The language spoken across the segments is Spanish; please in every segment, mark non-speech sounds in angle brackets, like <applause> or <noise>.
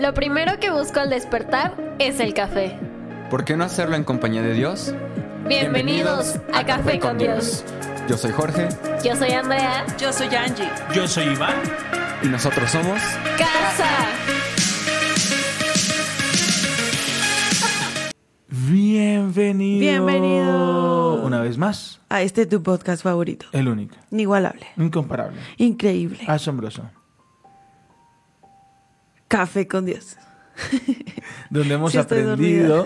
Lo primero que busco al despertar es el café. ¿Por qué no hacerlo en compañía de Dios? Bienvenidos, a, Café con Dios. Yo soy Jorge Yo soy Andrea. Yo soy Angie. Yo soy Iván. y nosotros somos Casa. Bienvenido. Bienvenido. Una vez más, A este tu podcast favorito. el único, Inigualable. incomparable, Increíble. asombroso, Café con Dios. <laughs> donde hemos Sí, aprendido.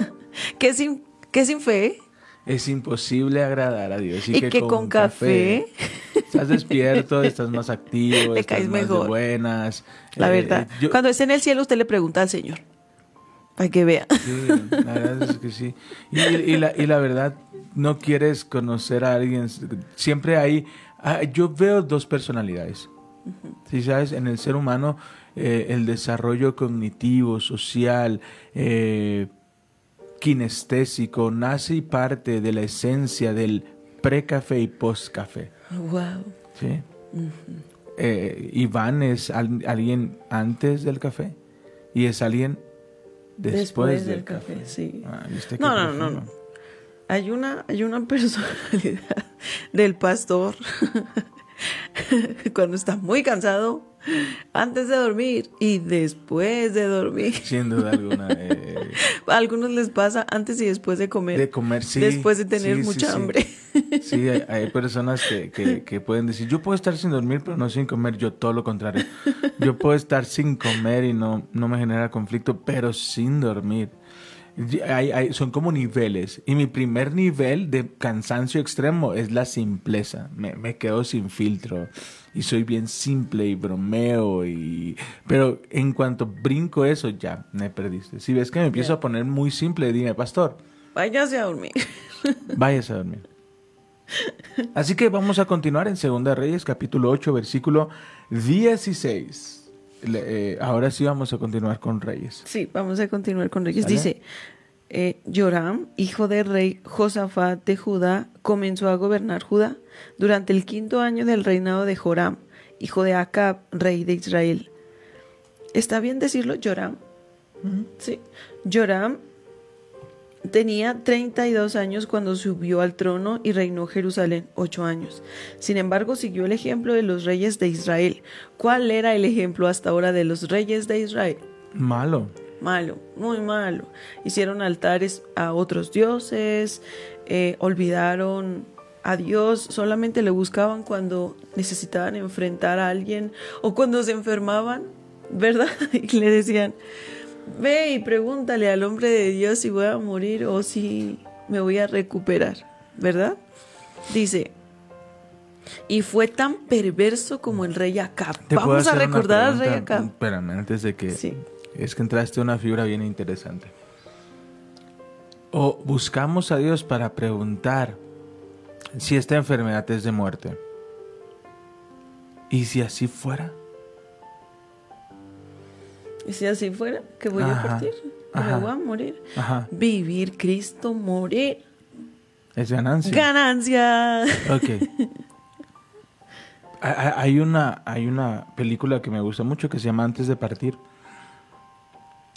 Que sin, que sin fe es imposible agradar a Dios y, y, que, con, café, estás despierto, estás más activo, Le estás caes más de mejor. buenas. la Eh, verdad. yo- Cuando esté en el cielo, usted le pregunta al Señor. Para que vea. Sí, la verdad es que sí. Y, y la, y la verdad, no quieres conocer a alguien. Siempre hay. ah, Yo veo dos personalidades. Sí, sabes, en el ser humano, eh, el desarrollo cognitivo, social, eh, kinestésico, nace y parte de la esencia del pre-café y post-café. Wow. ¿sí? Eh, Iván es al- alguien antes del café y es alguien después, del, café. sí. Ah, ¿viste qué No, no, no, no. Hay una, hay una <laughs> personalidad del pastor <laughs> <laughs> cuando está muy cansado, antes de dormir y después de dormir. Sin duda alguna. eh, <laughs> A algunos les pasa antes y después de comer. de comer, sí. Después de tener sí, mucha sí. hambre. <laughs> Sí, hay, hay personas que, que, que pueden decir, yo puedo estar sin dormir, pero no sin comer. Yo todo lo contrario. Yo puedo estar sin comer y no, no me genera conflicto, pero sin dormir. Y hay- hay- son como niveles. Y mi primer nivel de cansancio extremo es la simpleza. Me, me quedo sin filtro. Y soy bien simple y bromeo. Y... Pero en cuanto brinco eso, ya me perdiste. Si ves que me empiezo a poner muy simple, dime, pastor, Váyase a dormir. <laughs> Váyase a dormir. Así que vamos a continuar en Segunda Reyes, capítulo 8, versículo 16. Eh, ahora sí vamos a continuar con Reyes. Sí, vamos a continuar con Reyes. ¿Sale? Dice, eh, Joram, hijo del rey Josafat de Judá, comenzó a gobernar Judá durante el quinto año del reinado de Joram, hijo de Acab, rey de Israel. ¿Está bien decirlo, Joram? Sí. Joram tenía 32 años cuando subió al trono y reinó Jerusalén ocho años. Sin embargo, siguió el ejemplo de los reyes de Israel. ¿Cuál era el ejemplo hasta ahora de los reyes de Israel? Malo. Malo, muy malo. Hicieron altares a otros dioses, eh, olvidaron a Dios, solamente le buscaban cuando necesitaban enfrentar a alguien o cuando se enfermaban, ¿verdad? <laughs> Y le decían, ve y pregúntale al hombre de Dios si voy a morir o si me voy a recuperar, ¿verdad? Dice, y fue tan perverso como el rey Acab. ¿Te puedo Vamos a recordar al rey? Acab. Espérame, antes de que... Sí. Es que entraste a una figura bien interesante. O buscamos a Dios para preguntar si esta enfermedad es de muerte. ¿Y si así fuera? Y si así fuera, que voy a partir, que ajá. me voy a morir. Ajá. Vivir Cristo, morir. Es ganancia. Ganancia. Ok. <laughs> Hay una, hay una película que me gusta mucho que se llama Antes de partir.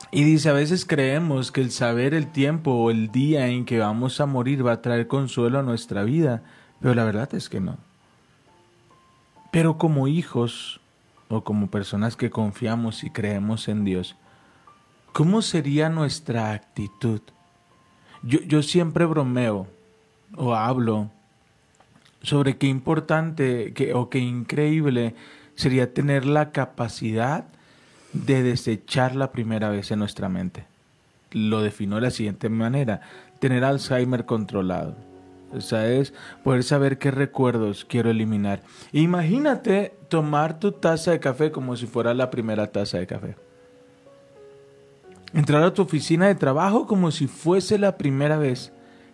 Y dice, a veces creemos que el saber el tiempo o el día en que vamos a morir va a traer consuelo a nuestra vida, pero la verdad es que no. Pero como hijos o como personas que confiamos y creemos en Dios, ¿cómo sería nuestra actitud? Yo, yo siempre bromeo o hablo sobre qué importante que, o qué increíble sería tener la capacidad de desechar la primera vez en nuestra mente. Lo defino de la siguiente manera, tener Alzheimer controlado. O sea, es poder saber qué recuerdos quiero eliminar. Imagínate tomar tu taza de café como si fuera la primera taza de café. Entrar a tu oficina de trabajo como si fuese la primera vez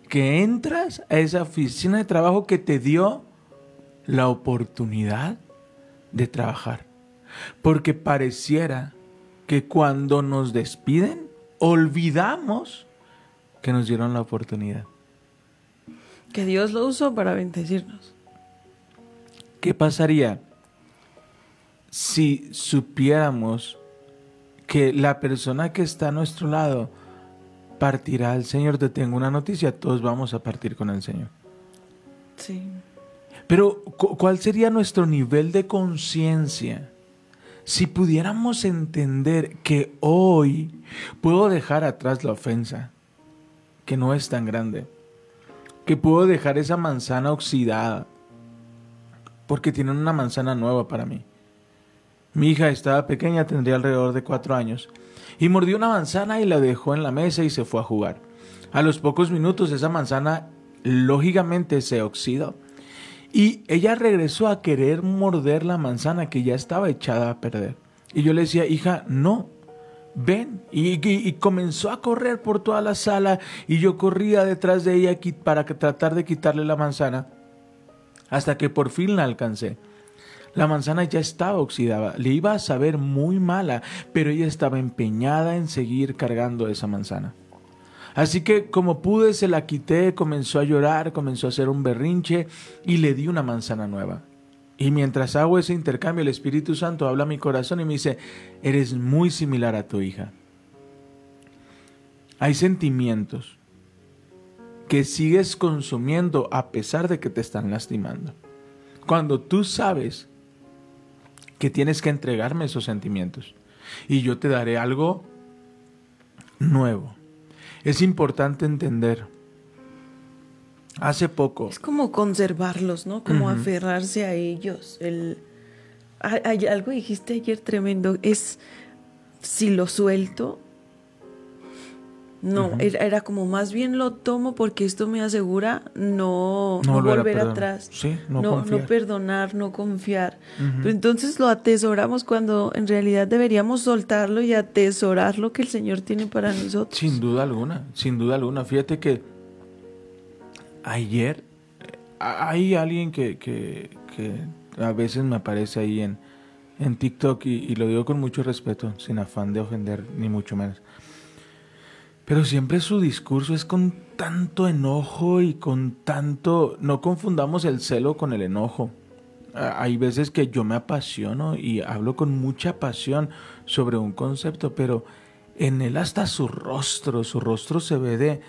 que entras a esa oficina de trabajo que te dio la oportunidad de trabajar. Porque pareciera que cuando nos despiden, olvidamos que nos dieron la oportunidad. Que Dios lo usó para bendecirnos. ¿Qué pasaría si supiéramos que la persona que está a nuestro lado partirá al Señor. Te tengo una noticia, todos vamos a partir con el Señor. Sí. Pero, cu- ¿cuál sería nuestro nivel de conciencia si pudiéramos entender que hoy puedo dejar atrás la ofensa, que no es tan grande, que puedo dejar esa manzana oxidada, porque tienen una manzana nueva para mí? Mi hija estaba pequeña, tendría alrededor de cuatro años, y mordió una manzana y la dejó en la mesa y se fue a jugar. A los pocos minutos esa manzana lógicamente se oxidó. Y ella regresó a querer morder la manzana que ya estaba echada a perder. Y yo le decía, hija, no, ven. Y, comenzó a correr por toda la sala y yo corría detrás de ella para tratar de quitarle la manzana hasta que por fin la alcancé. La manzana ya estaba oxidada, le iba a saber muy mala, pero ella estaba empeñada en seguir cargando esa manzana. Así que como pude se la quité, comenzó a llorar, comenzó a hacer un berrinche y le di una manzana nueva. Y mientras hago ese intercambio, el Espíritu Santo habla a mi corazón y me dice, eres muy similar a tu hija. Hay sentimientos que sigues consumiendo a pesar de que te están lastimando. Cuando tú sabes que tienes que entregarme esos sentimientos y yo te daré algo nuevo. Es importante entender. Hace poco, Es como conservarlos, ¿no? Como aferrarse a ellos. El, hay, hay algo dijiste ayer tremendo. Es si lo suelto. No, era, era como más bien lo tomo porque esto me asegura no, No no volver a atrás. Sí, no perdonar, no confiar. Pero entonces lo atesoramos cuando en realidad deberíamos soltarlo y atesorar lo que el Señor tiene para nosotros. sin duda alguna, sin duda alguna. Fíjate que ayer eh, hay alguien que, que, a veces me aparece ahí en, en TikTok y, y lo digo con mucho respeto, sin afán de ofender, ni mucho menos. Pero siempre su discurso es con tanto enojo y con tanto... No confundamos el celo con el enojo. Hay veces que yo me apasiono y hablo con mucha pasión sobre un concepto, pero en él hasta su rostro, su rostro se ve de,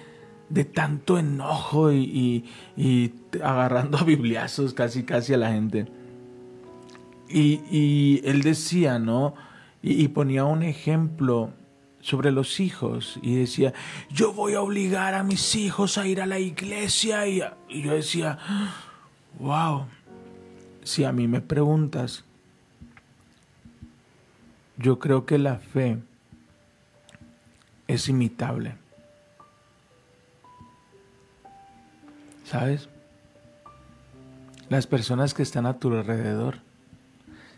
de tanto enojo y, y- agarrando a <laughs> bibliazos casi casi a la gente. Y, y él decía, ¿no? Y, y ponía un ejemplo sobre los hijos y decía, yo voy a obligar a mis hijos a ir a la iglesia. Y, y yo decía, wow, si a mí me preguntas, yo creo que la fe es imitable. ¿Sabes? Las personas que están a tu alrededor,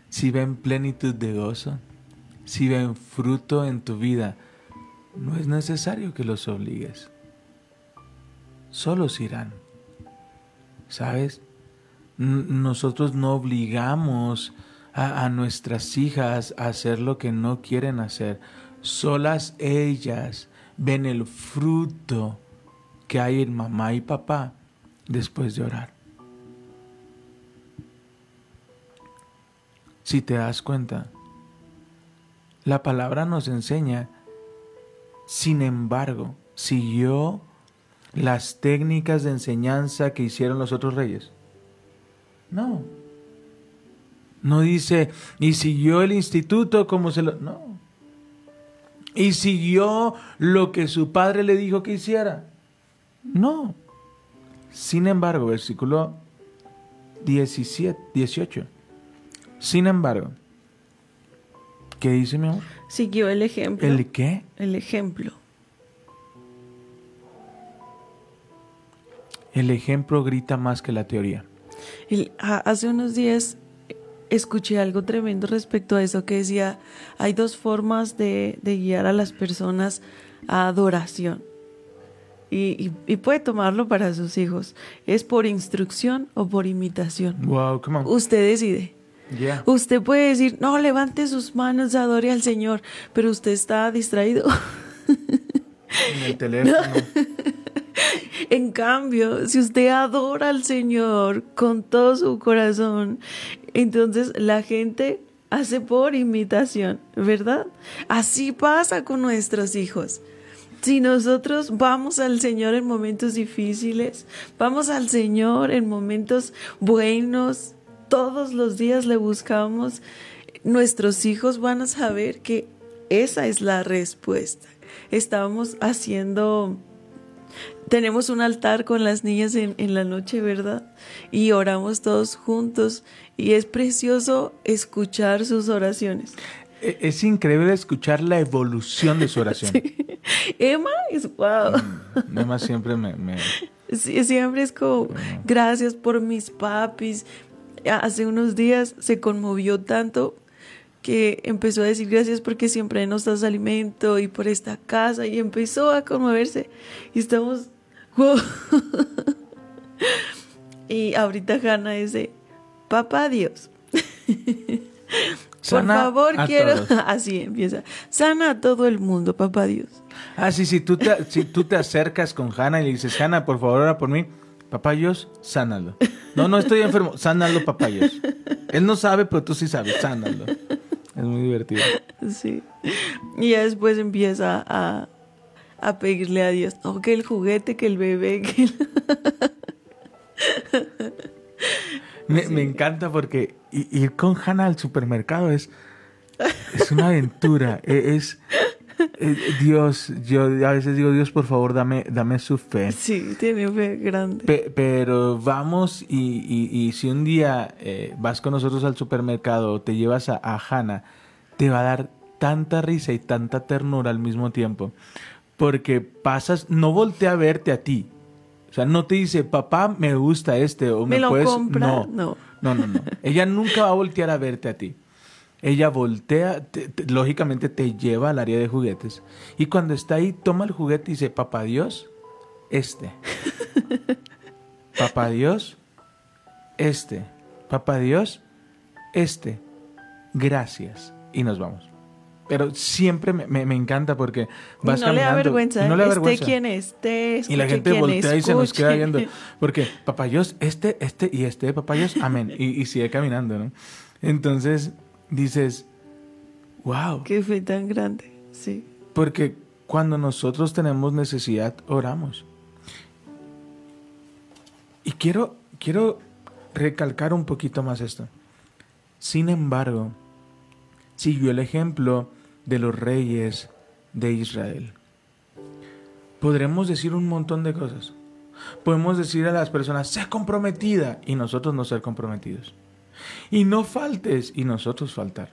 si ven plenitud de gozo, si ven fruto en tu vida, no es necesario que los obligues. Solos irán. ¿Sabes? Nosotros no obligamos a nuestras hijas a hacer lo que no quieren hacer. Solas ellas ven el fruto que hay en mamá y papá después de orar. Si te das cuenta, la palabra nos enseña, sin embargo, siguió las técnicas de enseñanza que hicieron los otros reyes. No. No dice, y siguió el instituto como se lo... No. Y siguió lo que su padre le dijo que hiciera. No. Sin embargo, versículo 17, 18. Sin embargo, ¿qué dice mi amor? Siguió el ejemplo. ¿El qué? el ejemplo. El ejemplo grita más que la teoría. El- hace unos días escuché algo tremendo respecto a eso que decía, hay dos formas de, de guiar a las personas a adoración. Y, y- y puede tomarlo para sus hijos. Es por instrucción o por imitación. Wow, come on. Usted decide. Yeah. Usted puede decir, no, levante sus manos, adore al Señor, pero usted está distraído. <laughs> En el teléfono. <laughs> En cambio, si usted adora al Señor con todo su corazón, entonces la gente hace por imitación, ¿verdad? Así pasa con nuestros hijos. Si nosotros vamos al Señor en momentos difíciles, vamos al Señor en momentos buenos, todos los días le buscamos, nuestros hijos van a saber que esa es la respuesta. Estamos haciendo tenemos un altar con las niñas en, la noche, ¿verdad? Y oramos todos juntos y es precioso escuchar sus oraciones. E, Es increíble escuchar la evolución de su oración. <laughs> Sí. Emma es wow. Mm, Emma siempre me... me... Sí, siempre es como, gracias por mis papis. Hace unos días se conmovió tanto que empezó a decir gracias porque siempre nos das alimento y por esta casa y empezó a conmoverse y estamos wow. <laughs> y ahorita Hanna dice papá Dios <laughs> por favor a quiero todos. <laughs> así empieza sana a todo el mundo papá Dios Ah, sí, sí, tú te, si tú te acercas con Hanna y le dices, Hanna, por favor, ora por mí. Papayos, sánalo. No, no estoy enfermo, sánalo, papayos. Él no sabe, pero tú sí sabes, sánalo. Es muy divertido. sí y ya después empieza a a pedirle a Dios no que el juguete que el bebé que el- Me, me encanta porque ir con Hanna al supermercado es, es una aventura. E- Es, es- Dios, yo a veces digo, Dios, por favor, dame, dame su fe. Sí, tiene fe grande. Pe- pero vamos y, y- y si un día eh, vas con nosotros al supermercado o te llevas a, a Hannah, te va a dar tanta risa y tanta ternura al mismo tiempo. Porque pasas, no voltea a verte a ti. O sea, no te dice, papá, me gusta este o me, ¿Me lo puedes... compra? No, No. no, no, no. Ella nunca va a voltear a verte a ti. Ella voltea, te- te- lógicamente te lleva al área de juguetes. Y cuando está ahí, toma el juguete y dice, papá Dios, este. Papá Dios, este. Papá Dios, este. Gracias. Y nos vamos. Pero siempre me, me- me encanta porque vas no le da vergüenza. no le da esté vergüenza. quien esté. Y la gente voltea y se nos queda viendo. Porque <laughs> papayos, este, este y este, papayos, amén. Y, y sigue caminando, ¿no? Entonces dices, wow. Qué fe tan grande. Sí. Porque cuando nosotros tenemos necesidad, oramos. Y quiero, quiero recalcar un poquito más esto. Sin embargo, siguió el ejemplo de los reyes de Israel. Podremos decir un montón de cosas. Podemos decir a las personas, sé comprometida y nosotros no ser comprometidos. Y no faltes y nosotros faltar.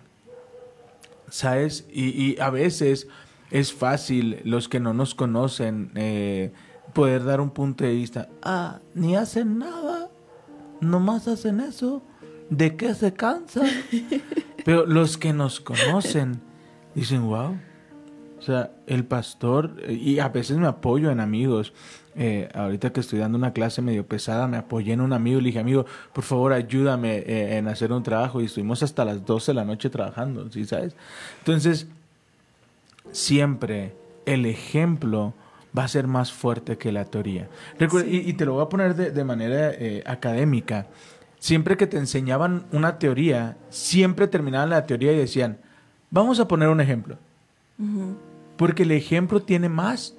¿Sabes? Y, y a veces es fácil, los que no nos conocen, eh, poder dar un punto de vista. Ah, ni hacen nada, nomás hacen eso. ¿De qué se cansan? <laughs> Pero los que nos conocen dicen, wow. O sea, el pastor, y a veces me apoyo en amigos. Eh, ahorita que estoy dando una clase medio pesada, me apoyé en un amigo y le dije, amigo, por favor ayúdame eh, en hacer un trabajo. Y estuvimos hasta las 12 de la noche trabajando, ¿sí sabes? Entonces, siempre el ejemplo va a ser más fuerte que la teoría. Recuerda- y, y te lo voy a poner de, de manera eh, académica. Siempre que te enseñaban una teoría, siempre terminaban la teoría y decían, vamos a poner un ejemplo. Porque el ejemplo tiene más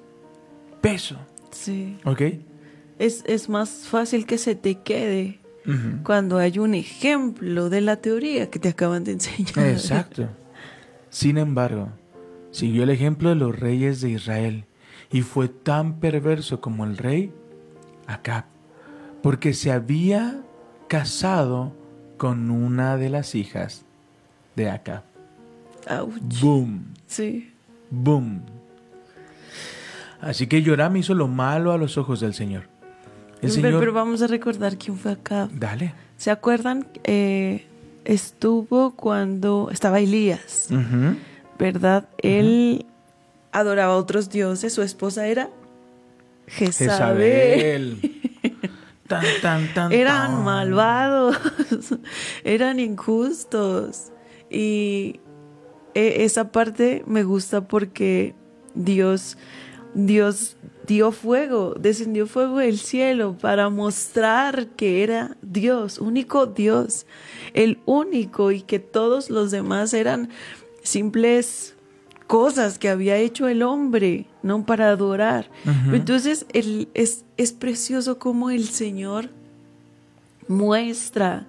peso, Sí. ¿ok? Es, es más fácil que se te quede cuando hay un ejemplo de la teoría que te acaban de enseñar. Exacto. Sin embargo, siguió el ejemplo de los reyes de Israel y fue tan perverso como el rey Acab, porque se había casado con una de las hijas de Acab. Ouch. Boom, Sí. boom. Así que Joram hizo lo malo a los ojos del Señor. El Pero, Señor... pero vamos a recordar quién fue acá. Dale. ¿Se acuerdan? Eh, estuvo cuando estaba Elías. ¿verdad? Él adoraba a otros dioses. Su esposa era Jezabel. Jezabel. <laughs> Tan, tan, tan, Eran malvados, <laughs> eran injustos. Y e- esa parte me gusta porque Dios, Dios dio fuego, descendió fuego del cielo para mostrar que era Dios, único Dios, el único y que todos los demás eran simples cosas que había hecho el hombre, no para adorar. Entonces el, es, es precioso como el Señor muestra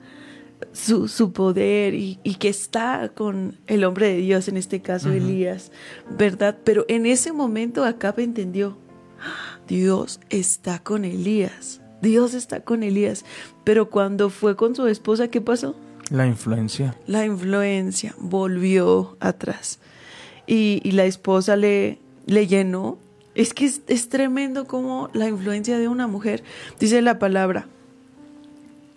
su, su poder y, y, que está con el hombre de Dios, en este caso Elías, ¿verdad? Pero en ese momento Acab entendió, Dios está con Elías, Dios está con Elías. Pero cuando fue con su esposa, ¿qué pasó? La influencia. La influencia volvió atrás. Y, y la esposa le, le llenó. Es que es, es tremendo como la influencia de una mujer, dice la palabra,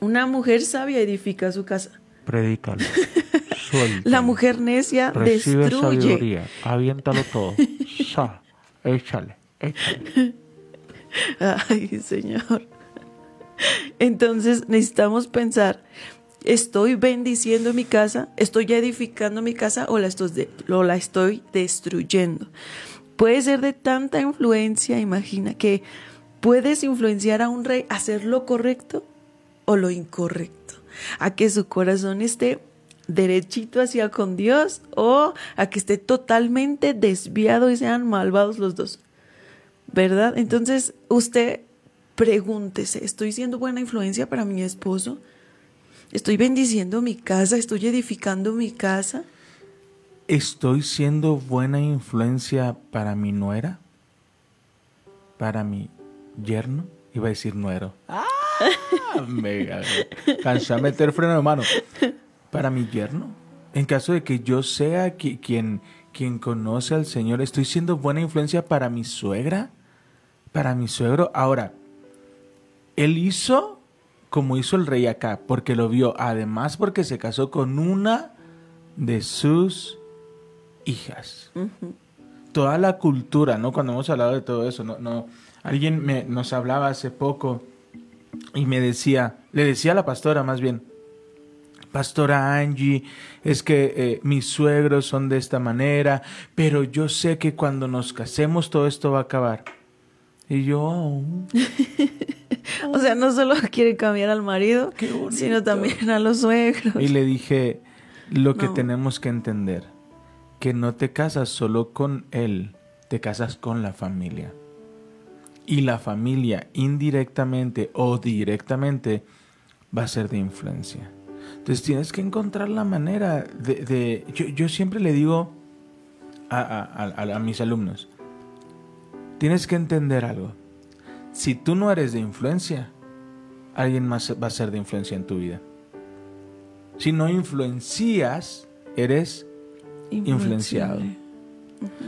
una mujer sabia edifica su casa. Predícalo. <laughs> La mujer necia Recibe destruye. sabiduría. Aviéntalo todo. <laughs> Sa, échale, échale. Ay, Señor. Entonces necesitamos pensar, ¿estoy bendiciendo mi casa? ¿Estoy edificando mi casa o la estoy, de- o la estoy destruyendo? Puede ser de tanta influencia, imagina, que puedes influenciar a un rey a hacer lo correcto o lo incorrecto, a que su corazón esté derechito hacia con Dios o a que esté totalmente desviado y sean malvados los dos. ¿Verdad? Entonces, usted pregúntese, ¿estoy siendo buena influencia para mi esposo? ¿Estoy bendiciendo mi casa? ¿Estoy edificando mi casa? ¿Estoy siendo buena influencia para mi nuera? ¿Para mi yerno? Iba a decir nuero. ¡Ah! Me cansé a meter freno de mano. ¿Para mi yerno? En caso de que yo sea qui- quien, quien conoce al Señor, ¿estoy siendo buena influencia para mi suegra? ¿Para mi suegro? Ahora, él hizo como hizo el rey acá, porque lo vio. Además, porque se casó con una de sus hijas. Toda la cultura, ¿no? Cuando hemos hablado de todo eso, no, no. Alguien me, nos hablaba hace poco y me decía, le decía a la pastora más bien, Pastora Angie, es que eh, mis suegros son de esta manera, pero yo sé que cuando nos casemos todo esto va a acabar. Y yo, "Oh". <laughs> O sea, no solo quiere cambiar al marido, sino también a los suegros. Y le dije, lo que No. tenemos que entender, que no te casas solo con él, te casas con la familia. Y la familia, indirectamente o directamente, va a ser de influencia. Entonces tienes que encontrar la manera de... de- yo, yo siempre le digo a, a- a- a mis alumnos, tienes que entender algo. Si tú no eres de influencia, alguien más va a ser de influencia en tu vida. Si no influencias, eres influenciado.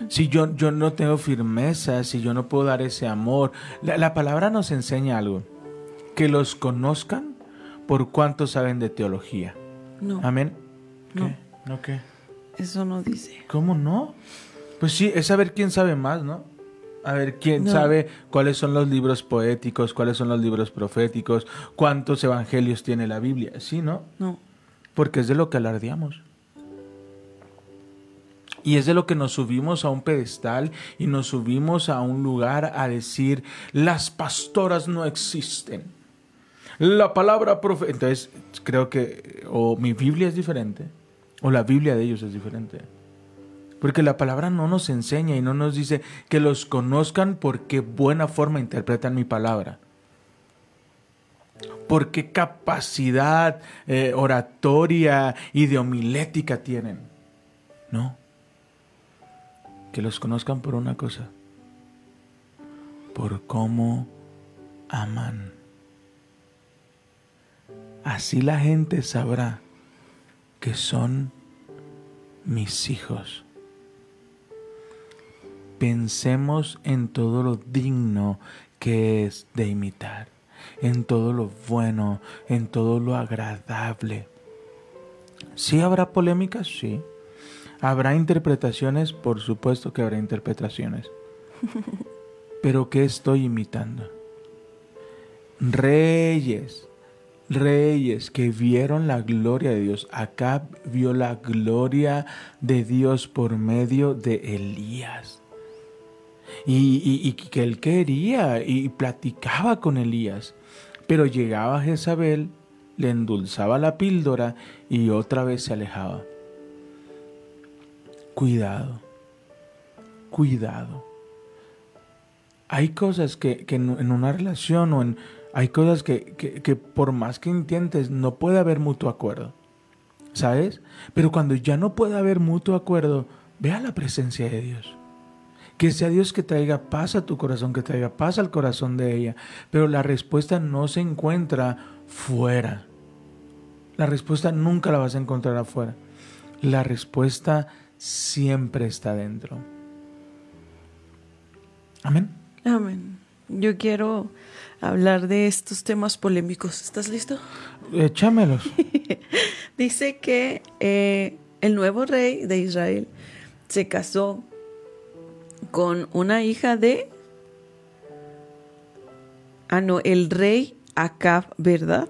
Si yo, yo no tengo firmeza, si yo no puedo dar ese amor. La, la palabra nos enseña algo. Que los conozcan por cuánto saben de teología. No, Amén. No. ¿Qué? ¿No qué? eso no dice. ¿Cómo no? Pues sí, es saber quién sabe más, ¿no? A ver, quién No. sabe cuáles son los libros poéticos, cuáles son los libros proféticos, cuántos evangelios tiene la Biblia. Sí, ¿no? No. Porque es de lo que alardeamos. Y es de lo que nos subimos a un pedestal y nos subimos a un lugar a decir, las pastoras no existen. La palabra profe... Entonces, creo que o mi Biblia es diferente, o la Biblia de ellos es diferente. Porque la palabra no nos enseña y no nos dice que los conozcan por qué buena forma interpretan mi palabra por qué capacidad eh, oratoria y de homilética tienen. No. Que los conozcan por una cosa. Por cómo aman. Así la gente sabrá que son mis hijos. Pensemos en todo lo digno que es de imitar en todo lo bueno, en todo lo agradable. ¿Sí habrá polémicas? Sí. ¿Habrá interpretaciones? Por supuesto que habrá interpretaciones. <laughs> Pero ¿qué estoy imitando? Reyes, reyes que vieron la gloria de Dios. Acá vio la gloria de Dios por medio de Elías. y, y- y que él quería y platicaba con Elías. Pero llegaba Jezabel, le endulzaba la píldora y otra vez se alejaba. Cuidado, cuidado. Hay cosas que, que en una relación o en... Hay cosas que, que- por más que intentes no puede haber mutuo acuerdo. ¿Sabes? Pero cuando ya no puede haber mutuo acuerdo, ve a la presencia de Dios. Que sea Dios que traiga paz a tu corazón, que traiga paz al corazón de ella. Pero la respuesta no se encuentra fuera. La respuesta nunca la vas a encontrar afuera. La respuesta siempre está dentro. Amén. Amén. Yo quiero hablar de estos temas polémicos. ¿Estás listo? Échamelos. <laughs> Dice que eh, el nuevo rey de Israel se casó con una hija de... Ah, no, el rey Acab, ¿verdad?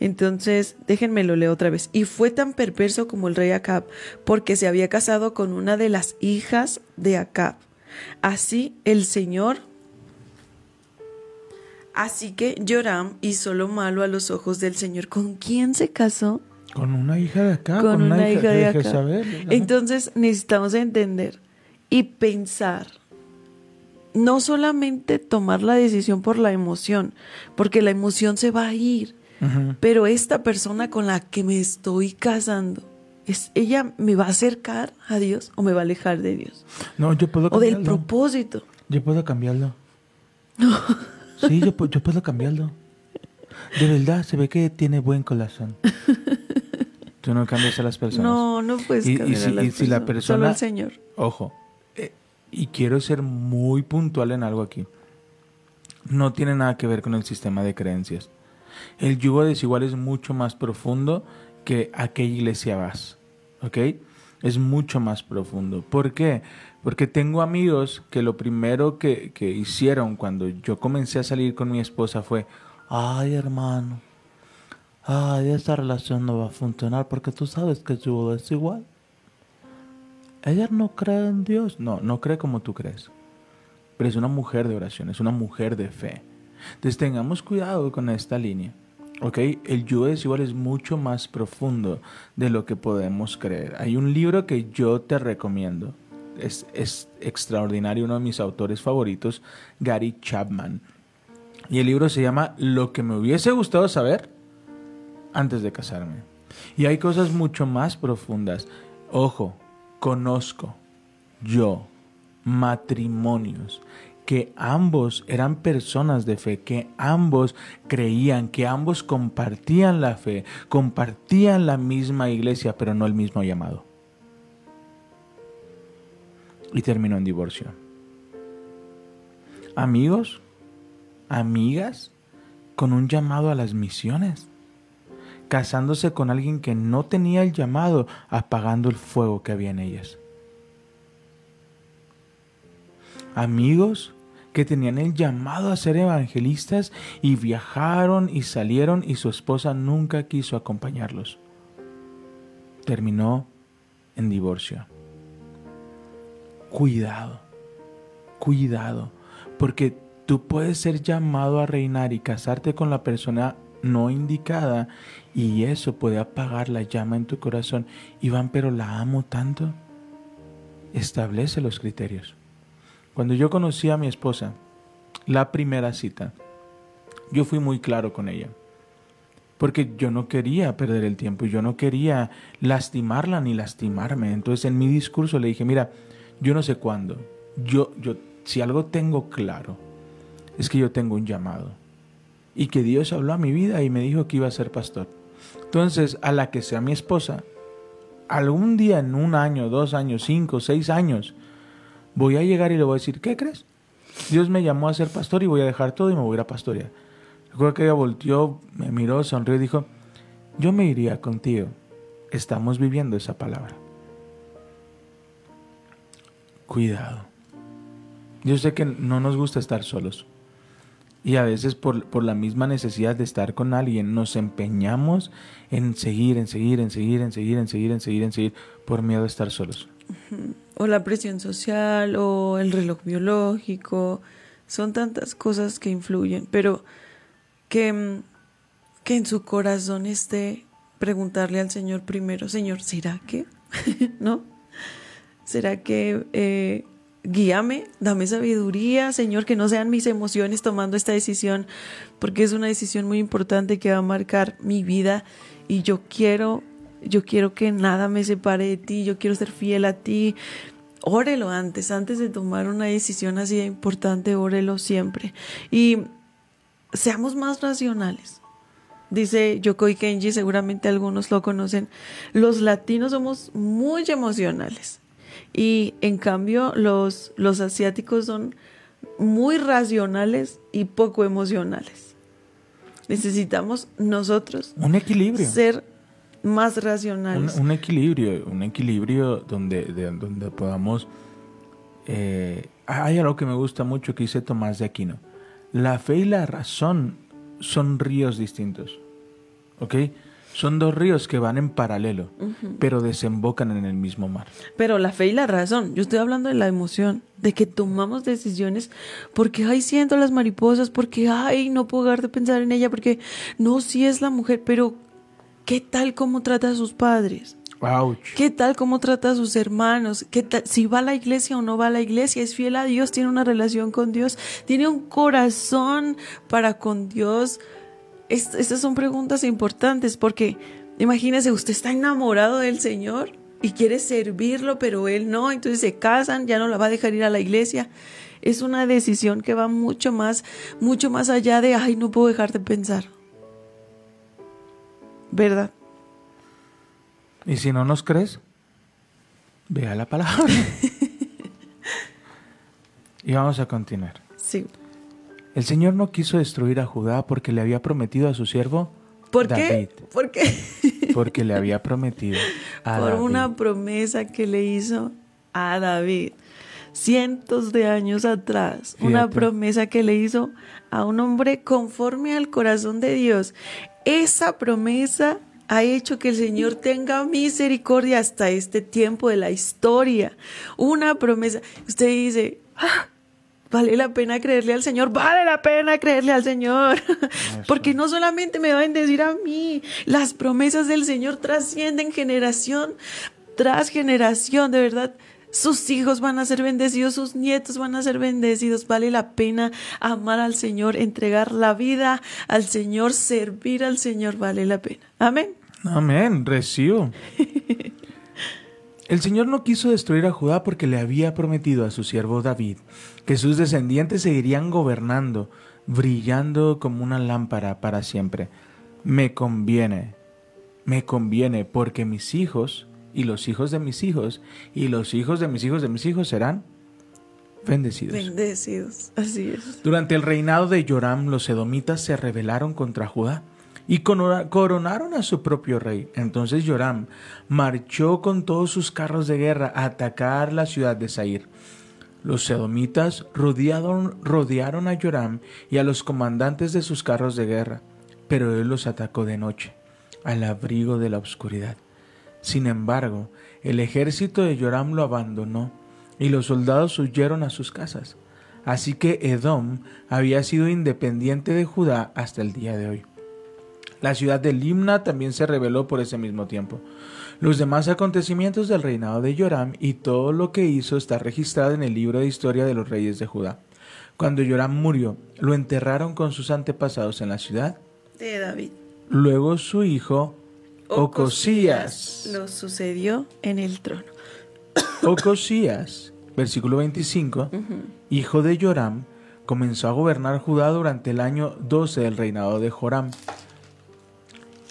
Entonces, déjenme lo leo otra vez. Y fue tan perverso como el rey Acab, porque se había casado con una de las hijas de Acab. Así el Señor Así que Joram hizo lo malo a los ojos del Señor. ¿Con quién se casó? Con una hija de acá, con, una, hija de acá. Jezabel. Entonces necesitamos entender y pensar. No solamente tomar la decisión por la emoción, porque la emoción se va a ir, Pero esta persona con la que me estoy casando, es, ¿ella me va a acercar a Dios o me va a alejar de Dios? No, yo puedo O del cambiarlo. propósito. Yo puedo cambiarlo. Sí, yo, yo puedo cambiarlo. De verdad, se ve que tiene buen corazón. Tú no cambias a las personas. No, no puedes Y- y cambiar a las y si la personas, Solo el Señor. Ojo, eh, y quiero ser muy puntual en algo aquí. No tiene nada que ver con el sistema de creencias. El yugo desigual es mucho más profundo que a qué iglesia vas. ¿Ok? Es mucho más profundo. ¿Por qué? Porque tengo amigos que lo primero que, que hicieron cuando yo comencé a salir con mi esposa fue, ay hermano, ay esta relación no va a funcionar porque tú sabes que el yugo es igual. Ella no cree en Dios. No, no cree como tú crees. Pero es una mujer de oración, es una mujer de fe. Entonces tengamos cuidado con esta línea. ¿Ok? El yugo desigual es mucho más profundo de lo que podemos creer. Hay un libro que yo te recomiendo. Es, es extraordinario, uno de mis autores favoritos, Gary Chapman. Y el libro se llama Lo que me hubiese gustado saber antes de casarme. Y hay cosas mucho más profundas. Ojo, conozco yo matrimonios que ambos eran personas de fe, que ambos creían, que ambos compartían la fe, compartían la misma iglesia, pero no el mismo llamado. Y terminó en divorcio. Amigos, amigas, con un llamado a las misiones casándose con alguien que no tenía el llamado, apagando el fuego que había en ellas. Amigos que tenían el llamado a ser evangelistas y viajaron y salieron y su esposa nunca quiso acompañarlos. Terminó en divorcio. Cuidado, cuidado, porque tú puedes ser llamado a reinar y casarte con la persona no indicada y eso puede apagar la llama en tu corazón. Iván, pero la amo tanto. Establece los criterios. Cuando yo conocí a mi esposa, la primera cita, yo fui muy claro con ella. Porque yo no quería perder el tiempo, yo no quería lastimarla ni lastimarme. Entonces en mi discurso le dije, mira, yo no sé cuándo. Yo, yo, si algo tengo claro, es que yo tengo un llamado y que Dios habló a mi vida y me dijo que iba a ser pastor. Entonces, a la que sea mi esposa, algún día en un año, dos años, cinco, seis años, voy a llegar y le voy a decir, ¿qué crees? Dios me llamó a ser pastor y voy a dejar todo y me voy a ir a pastorear. Recuerdo que ella volteó, me miró, sonrió y dijo, yo me iría contigo. Estamos viviendo esa palabra. Cuidado. Yo sé que no nos gusta estar solos. Y a veces por, por, la misma necesidad de estar con alguien nos empeñamos en seguir, en seguir, en seguir, en seguir, en seguir, en seguir, en seguir, por miedo a estar solos. O la presión social o el reloj biológico. Son tantas cosas que influyen, pero que, que en su corazón esté preguntarle al Señor primero, Señor, ¿será que? <laughs> ¿No? ¿Será que eh, guíame, dame sabiduría, Señor, que no sean mis emociones tomando esta decisión, porque es una decisión muy importante que va a marcar mi vida y yo quiero, yo quiero que nada me separe de ti, yo quiero ser fiel a ti. Órelo antes, antes de tomar una decisión así de importante, órelo siempre. Y seamos más racionales. Dice Yokoi Kenji, seguramente algunos lo conocen, los latinos somos muy emocionales y en cambio los, los asiáticos son muy racionales y poco emocionales. Necesitamos nosotros Un equilibrio. ser más Un, racionales. un equilibrio, un equilibrio donde, de- donde podamos... eh, hay algo que me gusta mucho que dice Tomás de Aquino. La fe y la razón son ríos distintos. ¿Ok? Son dos ríos que van en paralelo, pero desembocan en el mismo mar. Pero la fe y la razón, yo estoy hablando de la emoción, de que tomamos decisiones porque, ay, siento las mariposas, porque, ay, no puedo dejar de pensar en ella, porque, no, sí es la mujer, pero, ¿qué tal cómo trata a sus padres? ¡Auch! ¿Qué tal cómo trata a sus hermanos? ¿Qué tal si va a la iglesia o no va a la iglesia? ¿Es fiel a Dios? ¿Tiene una relación con Dios? ¿Tiene un corazón para con Dios? Es- estas son preguntas importantes porque imagínese, usted está enamorado del Señor y quiere servirlo, pero él no, entonces se casan, ya no la va a dejar ir a la iglesia. Es una decisión que va mucho más, mucho más allá de, ay, no puedo dejar de pensar. ¿Verdad? Y si no nos crees, vea la palabra. <laughs> y vamos a continuar. Sí. El Señor no quiso destruir a Judá porque le había prometido a su siervo ¿Por David. qué? ¿Por qué? <laughs> Porque le había prometido a Por David. una promesa que le hizo a David cientos de años atrás. Una promesa que le hizo a un hombre conforme al corazón de Dios. Esa promesa ha hecho que el Señor tenga misericordia hasta este tiempo de la historia. Una promesa. Usted dice, "Ah, vale la pena creerle al Señor, vale la pena creerle al Señor. <laughs> Porque no solamente me va a bendecir a mí, las promesas del Señor trascienden generación tras generación, de verdad. Sus hijos van a ser bendecidos, sus nietos van a ser bendecidos. Vale la pena amar al Señor, entregar la vida al Señor, servir al Señor, vale la pena. Amén. Amén, recibo. <laughs> El Señor no quiso destruir a Judá porque le había prometido a su siervo David que sus descendientes seguirían gobernando, brillando como una lámpara para siempre. Me conviene, me conviene porque mis hijos y los hijos de mis hijos y los hijos de mis hijos de mis hijos serán bendecidos. Bendecidos, así es. Durante el reinado de Joram, los edomitas se rebelaron contra Judá y corona- coronaron a su propio rey. Entonces Joram marchó con todos sus carros de guerra a atacar la ciudad de Sair. Los edomitas rodearon, rodearon a Joram y a los comandantes de sus carros de guerra, pero él los atacó de noche, al abrigo de la oscuridad. Sin embargo, el ejército de Joram lo abandonó y los soldados huyeron a sus casas. Así que Edom había sido independiente de Judá hasta el día de hoy. La ciudad de Limna también se rebeló por ese mismo tiempo. Los demás acontecimientos del reinado de Joram y todo lo que hizo está registrado en el libro de historia de los reyes de Judá. Cuando Joram murió, lo enterraron con sus antepasados en la ciudad. De David. Luego su hijo Ocosías. lo sucedió en el trono. Ocosías, versículo 25, hijo de Joram, comenzó a gobernar Judá durante el año 12 del reinado de Joram,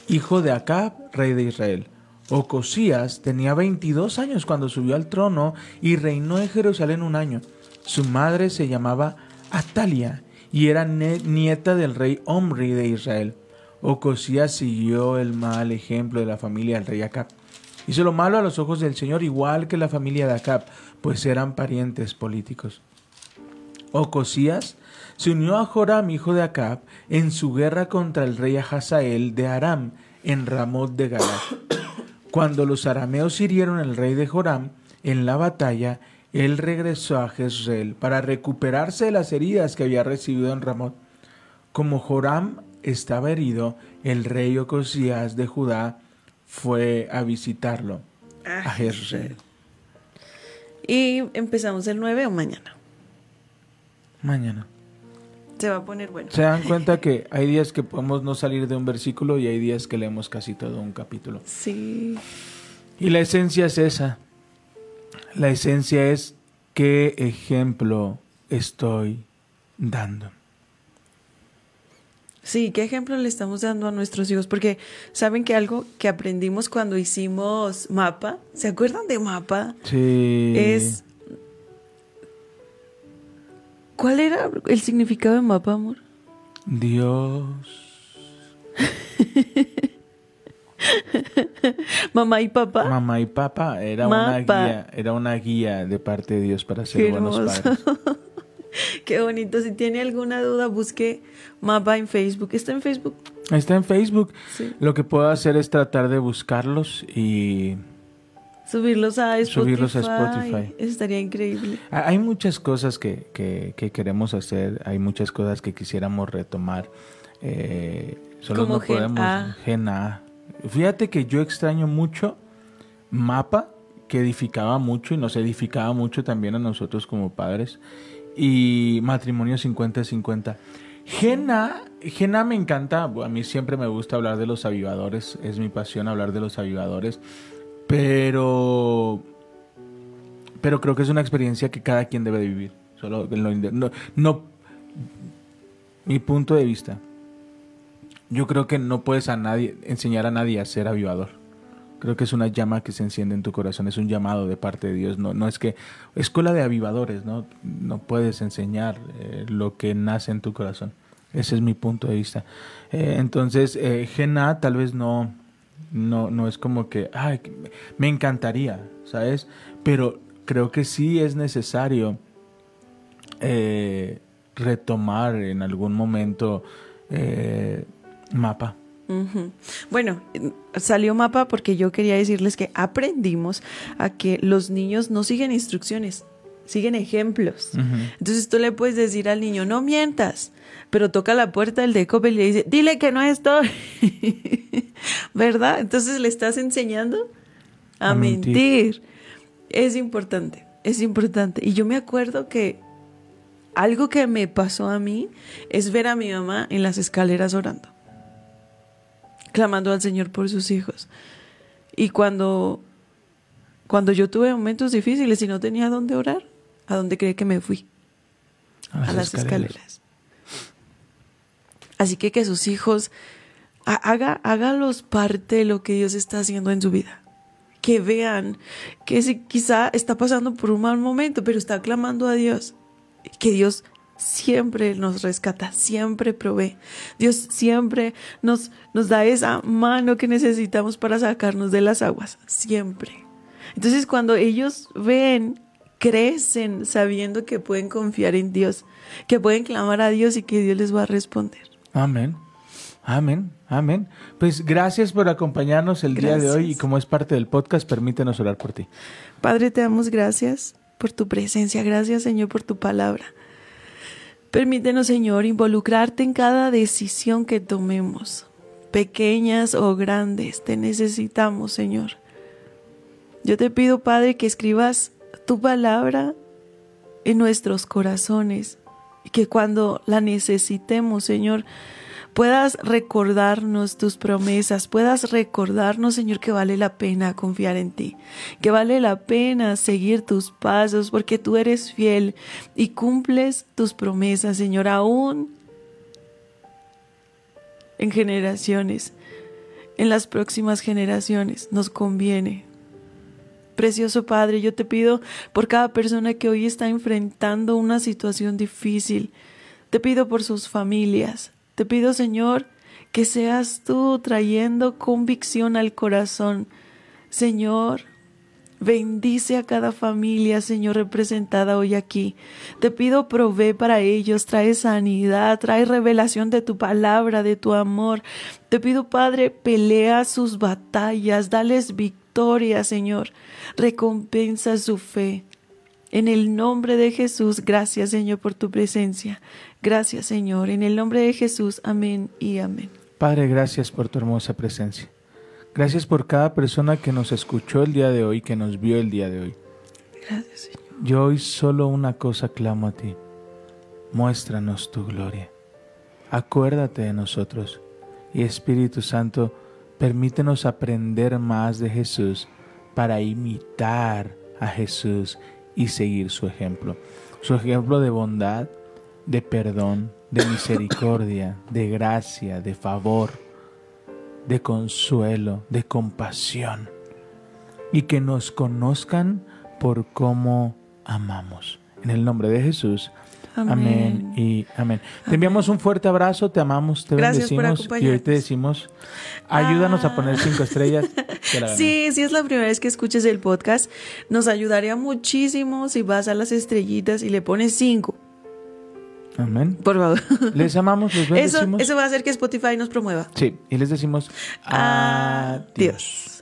hijo de Acab, rey de Israel. Ocosías tenía 22 años cuando subió al trono y reinó en Jerusalén un año. Su madre se llamaba Atalia y era nieta del rey Omri de Israel. Ocosías siguió el mal ejemplo de la familia del rey Acab. Hizo lo malo a los ojos del Señor igual que la familia de Acab, pues eran parientes políticos. Ocosías se unió a Joram, hijo de Acab, en su guerra contra el rey Hazael de Aram, en Ramot de Galaad. Cuando los arameos hirieron al rey de Joram, en la batalla, él regresó a Jezreel para recuperarse de las heridas que había recibido en Ramón. Como Joram estaba herido, el rey Ocosías de Judá fue a visitarlo a Jezreel. Y empezamos el 9 o mañana. Mañana. Se va a poner bueno. Se dan cuenta <laughs> que hay días que podemos no salir de un versículo y hay días que leemos casi todo un capítulo. Sí. Y la esencia es esa. La esencia es qué ejemplo estoy dando. Sí, ¿qué ejemplo le estamos dando a nuestros hijos? Porque saben que algo que aprendimos cuando hicimos mapa, ¿se acuerdan de mapa? Sí. Es... ¿Cuál era el significado de mapa, amor? Dios. <laughs> Mamá y papá. Mamá y papá era una guía, era una guía de parte de Dios para ser buenos padres. <laughs> Qué bonito. Si tiene alguna duda, busque mapa en Facebook. ¿Está en Facebook? Está en Facebook. Sí. Lo que puedo hacer es tratar de buscarlos y Subirlos a Spotify. Subirlos a Spotify. Estaría increíble. Ha- Hay muchas cosas que, que- que queremos hacer, hay muchas cosas que quisiéramos retomar. Eh, solo Como no Gen podemos. A. Gen A. Fíjate que yo extraño mucho Mapa, que edificaba mucho y nos edificaba mucho también a nosotros como padres. Y Matrimonio 50-50. Gen A, Gen A me encanta, a mí siempre me gusta hablar de los avivadores, es mi pasión hablar de los avivadores. Pero pero creo que es una experiencia que cada quien debe de vivir. Solo no- mi punto de vista. Yo creo que no puedes a nadie enseñar a nadie a ser avivador. Creo que es una llama que se enciende en tu corazón, es un llamado de parte de Dios. No, no es que escuela de avivadores, no, no puedes enseñar eh, lo que nace en tu corazón. Ese es mi punto de vista. Eh, entonces, eh, Gen tal vez no, no, no es como que, ay, me- encantaría, ¿sabes? Pero creo que sí es necesario eh, retomar en algún momento eh, Bueno, salió mapa porque yo quería decirles que aprendimos a que los niños no siguen instrucciones, siguen ejemplos. Entonces tú le puedes decir al niño, no mientas, pero toca la puerta del de Coppel y le dice, dile que no estoy. <laughs> ¿Verdad? Entonces le estás enseñando a, A mentir. mentir. Es importante, es importante. Y yo me acuerdo que algo que me pasó a mí es ver a mi mamá en las escaleras orando clamando al Señor por sus hijos. Y cuando, cuando yo tuve momentos difíciles y no tenía dónde orar, ¿a dónde cree que me fui? A las, escaleras. Así que que sus hijos ha- haga, hágalos parte de lo que Dios está haciendo en su vida. Que vean que si quizá está pasando por un mal momento, pero está clamando a Dios. Que Dios siempre nos rescata, siempre provee. Dios siempre nos, nos da esa mano que necesitamos para sacarnos de las aguas, siempre. Entonces cuando ellos ven, crecen sabiendo que pueden confiar en Dios, que pueden clamar a Dios y que Dios les va a responder. Amén. Amén. Amén. Pues gracias por acompañarnos el día de hoy y como es parte del podcast, permítenos orar por ti. Padre, te damos gracias por tu presencia, gracias Señor por tu palabra. Permítenos, Señor, involucrarte en cada decisión que tomemos, pequeñas o grandes. Te necesitamos, Señor. Yo te pido, Padre, que escribas tu palabra en nuestros corazones y que cuando la necesitemos, Señor, puedas recordarnos tus promesas, puedas recordarnos, Señor, que vale la pena confiar en ti, que vale la pena seguir tus pasos, porque tú eres fiel y cumples tus promesas, Señor, aún en generaciones, en las próximas generaciones, nos conviene. Precioso Padre, yo te pido por cada persona que hoy está enfrentando una situación difícil, te pido por sus familias, te pido, Señor, que seas tú trayendo convicción al corazón. Señor, bendice a cada familia, Señor, representada hoy aquí. Te pido provee para ellos, trae sanidad, trae revelación de tu palabra, de tu amor. Te pido, Padre, pelea sus batallas, dales victoria Señor. Recompensa su fe. En el nombre de Jesús, gracias, Señor, por tu presencia. Gracias, Señor. En el nombre de Jesús, amén y amén. Padre, gracias por tu hermosa presencia. Gracias por cada persona que nos escuchó el día de hoy, que nos vio el día de hoy. Gracias, Señor. Yo hoy solo una cosa clamo a ti. Muéstranos tu gloria. Acuérdate de nosotros. Y Espíritu Santo, permítenos aprender más de Jesús para imitar a Jesús y seguir su ejemplo. Su ejemplo de bondad, de perdón, de misericordia, de gracia, de favor, de consuelo, de compasión. Y que nos conozcan por cómo amamos. En el nombre de Jesús. Amén, Amén. y amén. Te enviamos un fuerte abrazo, te amamos, te Gracias bendecimos y hoy te decimos, ayúdanos a poner cinco estrellas. Sí, si es la primera vez que escuches el podcast, nos ayudaría muchísimo si vas a las estrellitas y le pones cinco. Amén. Por favor. Les amamos, los Eso, bendecimos. eso va a hacer que Spotify nos promueva. Sí, y les decimos adiós. Adiós.